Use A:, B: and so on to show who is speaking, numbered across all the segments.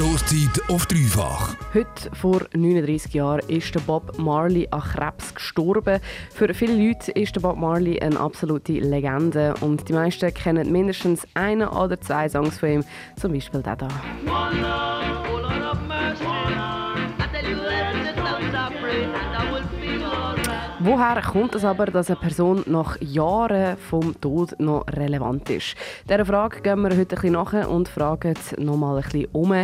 A: Stoßzeit auf dreifach.
B: Heute vor 39 Jahren ist der Bob Marley an Krebs gestorben. Für viele Leute ist der Bob Marley eine absolute Legende und die meisten kennen mindestens einen oder zwei Songs von ihm, zum Beispiel den hier. Woher kommt es aber, dass eine Person nach Jahren vom Tod noch relevant ist? Dieser Frage gehen wir heute ein bisschen nach und fragen nochmal ein bisschen um.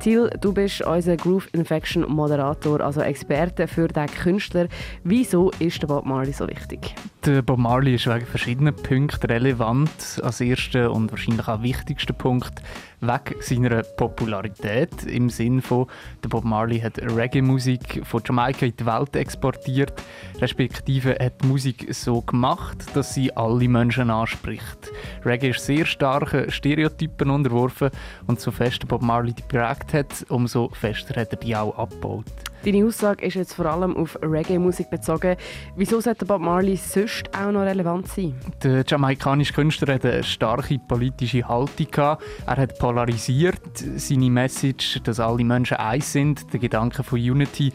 B: Thiel, du bist unser Groove Infection Moderator, also Experte für den Künstler. Wieso ist der Bob Marley so wichtig?
C: Der Bob Marley ist wegen verschiedenen Punkten relevant. Als erster und wahrscheinlich auch wichtigster Punkt wegen seiner Popularität. Im Sinn von, der Bob Marley hat Reggae-Musik von Jamaika in die Welt exportiert, respektive hat die Musik so gemacht, dass sie alle Menschen anspricht. Reggae ist sehr starken Stereotypen unterworfen und so fest Bob Marley die geprägt hat, umso fester hat er die auch abgebaut.
B: Deine Aussage ist jetzt vor allem auf Reggae-Musik bezogen. Wieso sollte Bob Marley sonst auch noch relevant sein?
C: Der jamaikanische Künstler hatte eine starke politische Haltung. Er hat polarisiert. Seine Message, dass alle Menschen eins sind, der Gedanke von Unity,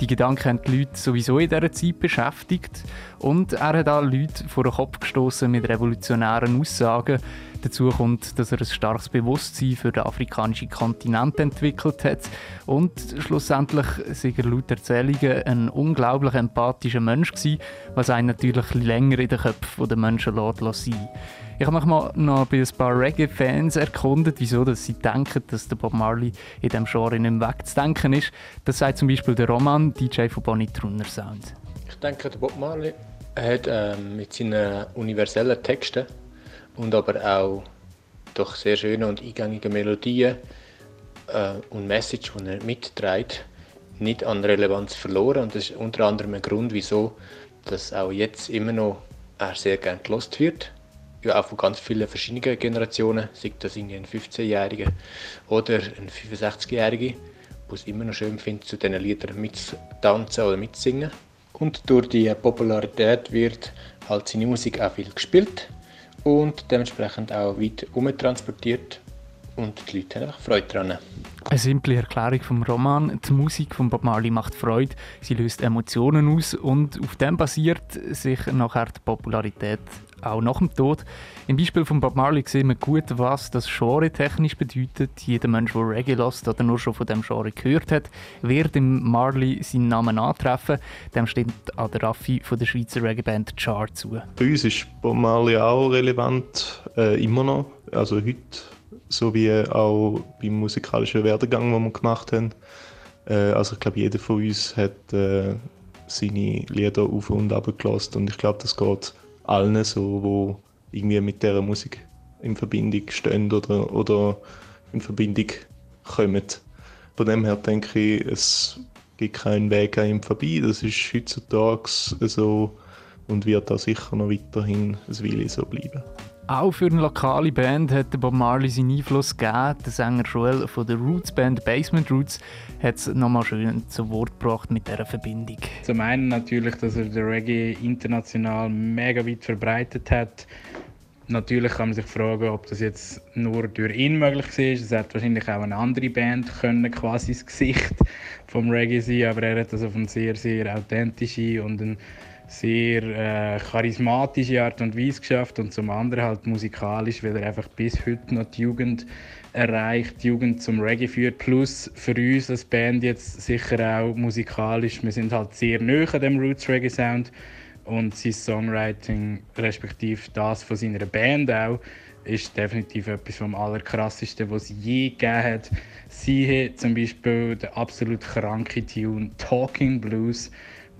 C: die Gedanken haben die Leute sowieso in dieser Zeit beschäftigt. Und er hat auch Leute vor den Kopf gestoßen mit revolutionären Aussagen. Dazu kommt, dass er ein starkes Bewusstsein für den afrikanischen Kontinent entwickelt hat und schlussendlich sei er laut Erzählungen ein unglaublich empathischer Mensch gewesen, was einen natürlich länger in den Köpfen der Menschen lässt sein ich habe mich mal noch bei ein paar Reggae-Fans erkundet, wieso dass sie denken, dass der Bob Marley in diesem Genre nicht wegzudenken ist. Das sagt zum Beispiel der Roman, DJ von Bonnie Trunner Sound.
D: Ich denke, der Bob Marley hat ähm, mit seinen universellen Texten und aber auch doch sehr schönen und eingängigen Melodien äh, und Message, die er mitträgt, nicht an Relevanz verloren. Und das ist unter anderem ein Grund, wieso dass auch jetzt immer noch sehr gerne gelost wird. Ja, auch von ganz vielen verschiedenen Generationen, sei das ein 15-Jähriger oder ein 65-Jähriger, der es immer noch schön findet, zu diesen Liedern mitzutanzen oder mitzusingen. Und durch die Popularität wird halt seine Musik auch viel gespielt und dementsprechend auch weit umtransportiert und die Leute haben einfach Freude daran.
C: Eine simple Erklärung vom Roman. Die Musik von Bob Marley macht Freude, sie löst Emotionen aus und auf dem basiert sich nachher die Popularität auch nach dem Tod. Im Beispiel von Bob Marley sehen wir gut, was das Genre technisch bedeutet. Jeder Mensch, der Reggae lässt oder nur schon von dem Genre gehört hat, wird im Marley seinen Namen antreffen. Dem steht an der Raffi von der Schweizer Reggae-Band Char zu.
E: Bei uns ist Bob Marley auch relevant, äh, immer noch, also heute, so wie auch beim musikalischen Werdegang, den wir gemacht haben. Äh, also ich glaube, jeder von uns hat äh, seine Lieder auf und ab und ich glaube, das geht allen so, wo irgendwie mit dieser Musik in Verbindung stehen oder, oder in Verbindung kommen. Von dem her denke ich, es gibt keinen Weg an ihm vorbei. Das ist heutzutage so und wird da sicher noch weiterhin ein Weile so bleiben.
C: Auch für eine lokale Band hat Bob Marley seinen Einfluss gegeben. Der Sänger Joel von der Roots-Band Basement Roots hat es nochmal schön zu Wort gebracht mit dieser Verbindung.
F: Zum einen natürlich, dass er den Reggae international mega weit verbreitet hat. Natürlich kann man sich fragen, ob das jetzt nur durch ihn möglich war. Es hätte wahrscheinlich auch eine andere Band können, quasi das Gesicht vom Reggae sein, aber er hat das auf eine sehr, sehr authentische und eine sehr äh, charismatische Art und Weise geschafft und zum anderen halt musikalisch, weil er einfach bis heute noch die Jugend erreicht, die Jugend zum Reggae führt. Plus für uns als Band jetzt sicher auch musikalisch, wir sind halt sehr nah an dem Roots Reggae Sound und sein Songwriting, respektive das von seiner Band auch, ist definitiv etwas vom Allerkrassesten, was es je gegeben hat. Sie hat zum Beispiel den absolut kranken Tune Talking Blues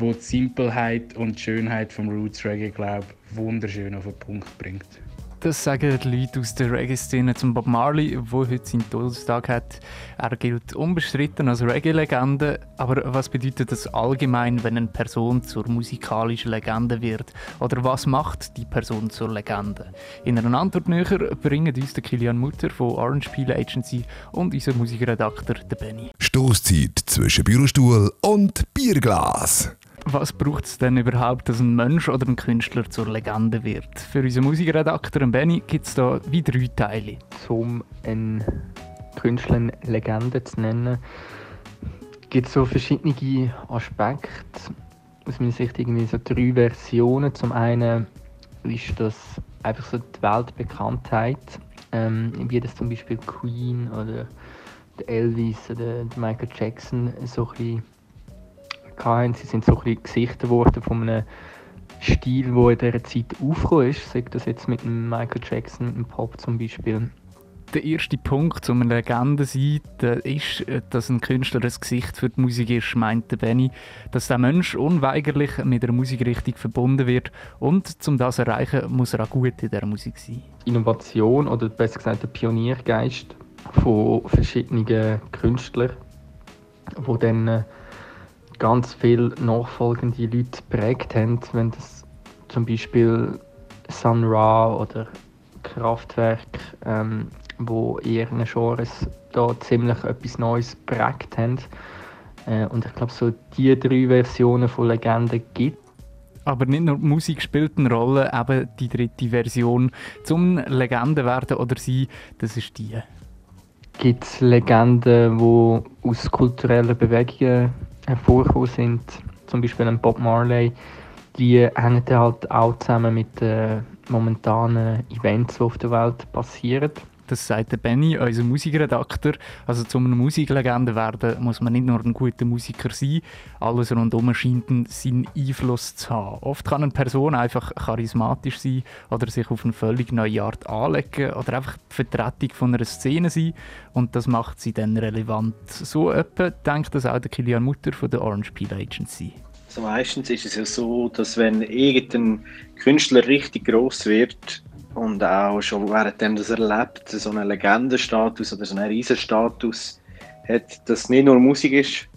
F: wo die Simpelheit und die Schönheit vom Roots Reggae, glaube wunderschön auf den Punkt bringt.
C: Das sagen die Leute aus der Reggae-Szene zum Bob Marley, der heute seinen Todestag hat. Er gilt unbestritten als Reggae-Legende. Aber was bedeutet das allgemein, wenn eine Person zur musikalischen Legende wird? Oder was macht die Person zur Legende? In einer Antwort näher bringen uns der Kilian Mutter von Orange Peel Agency und unser Musikredakteur der Benny.
A: Stoßzeit zwischen Bürostuhl und Bierglas.
C: Was braucht es denn überhaupt, dass ein Mensch oder ein Künstler zur Legende wird? Für unseren Musikredakteur Benny gibt es da wie drei Teile.
G: Um eine Künstler Legende zu nennen, gibt es so verschiedene Aspekte. Aus meiner Sicht irgendwie so drei Versionen. Zum einen ist das einfach so die Weltbekanntheit, ähm, wie das zum Beispiel Queen oder Elvis oder Michael Jackson so ein bisschen Sie sind so ein bisschen Gesichter geworden von einem Stil, der in dieser Zeit aufgekommen ist. Sei das jetzt mit dem Michael Jackson, mit dem Pop zum Beispiel.
C: Der erste Punkt, um eine Legende zu sein, ist, dass ein Künstler ein Gesicht für die Musik ist, meint Benny. Dass der Mensch unweigerlich mit der Musikrichtung verbunden wird und um das zu erreichen, muss er auch gut in der Musik sein.
G: Innovation oder besser gesagt der Pioniergeist von verschiedenen Künstlern, die dann äh, ganz viele nachfolgende Leute geprägt haben, wenn das zum Beispiel Sun Ra oder Kraftwerk, ähm, wo ihren Genres da ziemlich etwas Neues geprägt haben. Äh, und ich glaube, so die drei Versionen von Legenden gibt
C: aber nicht nur Musik spielt eine Rolle, eben die dritte Version. Zum Legende werden oder sein, das ist die
G: gibt es Legenden, die aus kulturellen Bewegungen hervorgekommen sind. Zum Beispiel ein Bob Marley. Die hängen halt auch zusammen mit den momentanen Events, die auf der Welt passieren.
C: Das sagt der Benny, unser Musikredakteur. Also zum einer Musiklegende werden muss man nicht nur ein guter Musiker sein, alles rundum scheint seinen Einfluss zu haben. Oft kann eine Person einfach charismatisch sein oder sich auf eine völlig neue Art anlegen oder einfach die Vertretung von einer Szene sein und das macht sie dann relevant. So etwa denkt das auch der Kilian Mutter von der Orange Peel Agency.
H: Also meistens ist es ja so, dass wenn irgendein Künstler richtig groß wird, und auch schon währenddem dass er lebt, so einen Legendenstatus oder so einen Riesenstatus hat, dass nicht nur Musik ist,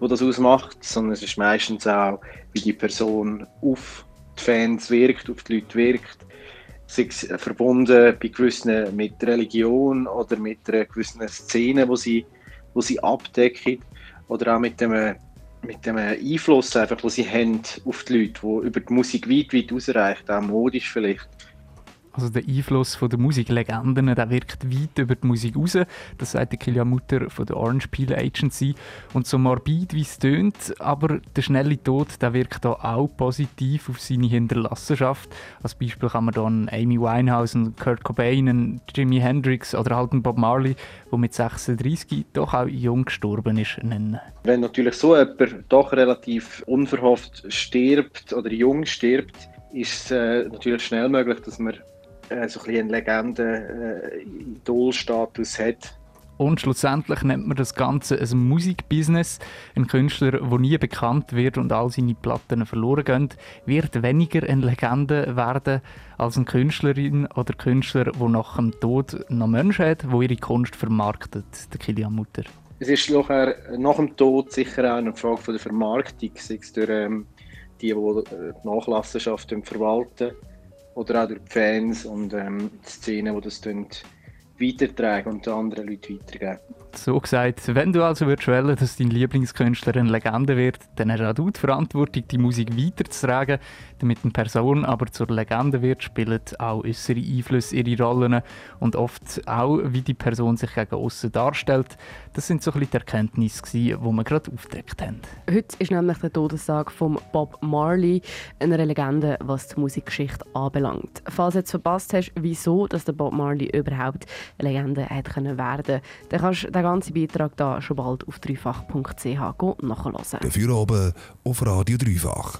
H: die das ausmacht, sondern es ist meistens auch, wie die Person auf die Fans wirkt, auf die Leute wirkt, sei es verbunden bei gewissen mit Religion oder mit einer gewissen Szene, wo sie, wo sie abdecken oder auch mit dem, mit dem Einfluss, wo sie haben auf die Leute, wo über die Musik weit, weit ausreicht, auch modisch vielleicht.
C: Also der Einfluss von der Musiklegenden, der wirkt weit über die Musik raus. Das sagt die Kilian Mutter von der Orange Peel Agency. Und so morbid wie es tönt, aber der schnelle Tod, der wirkt da auch positiv auf seine Hinterlassenschaft. Als Beispiel kann man dann Amy Winehouse, einen Kurt Cobain, einen Jimi Hendrix oder halt einen Bob Marley, der mit 36 doch auch jung gestorben ist, nennen.
H: Wenn natürlich so jemand doch relativ unverhofft stirbt oder jung stirbt, ist es äh, natürlich schnell möglich, dass man äh, so ein einen Legenden-Idol-Status äh, hat.
C: Und schlussendlich nennt man das Ganze ein Musikbusiness. Ein Künstler, der nie bekannt wird und all seine Platten verloren gehen, wird weniger eine Legende werden als eine Künstlerin oder Künstler, der nach dem Tod noch Menschen hat, die ihre Kunst vermarktet, der Kilian Mutter.
H: Es ist nachher, nach dem Tod sicher auch eine Frage von der Vermarktung, sei es durch ähm, die, die die Nachlassenschaft verwalten oder auch durch die Fans und ähm, die Szenen, die das weitertragen und anderen Leuten weitergeben.
C: So gesagt, wenn du also würdest dass dein Lieblingskünstler eine Legende wird, dann hast auch du die Verantwortung, die Musik weiterzutragen. Damit eine Person aber zur Legende wird, spielen auch äußere Einflüsse ihre Rollen und oft auch, wie die Person sich gegen außen darstellt. Das sind so ein bisschen die Erkenntnisse, die wir gerade aufgedeckt haben.
B: Heute ist nämlich der Todestag von Bob Marley, einer Legende, was die Musikgeschichte anbelangt. Falls du jetzt verpasst hast, wieso dass der Bob Marley überhaupt eine Legende hat können werden, dann kannst du ganzen Beitrag da schon bald auf dreifach.ch nachhören.
A: Dafür oben auf Radio Dreifach.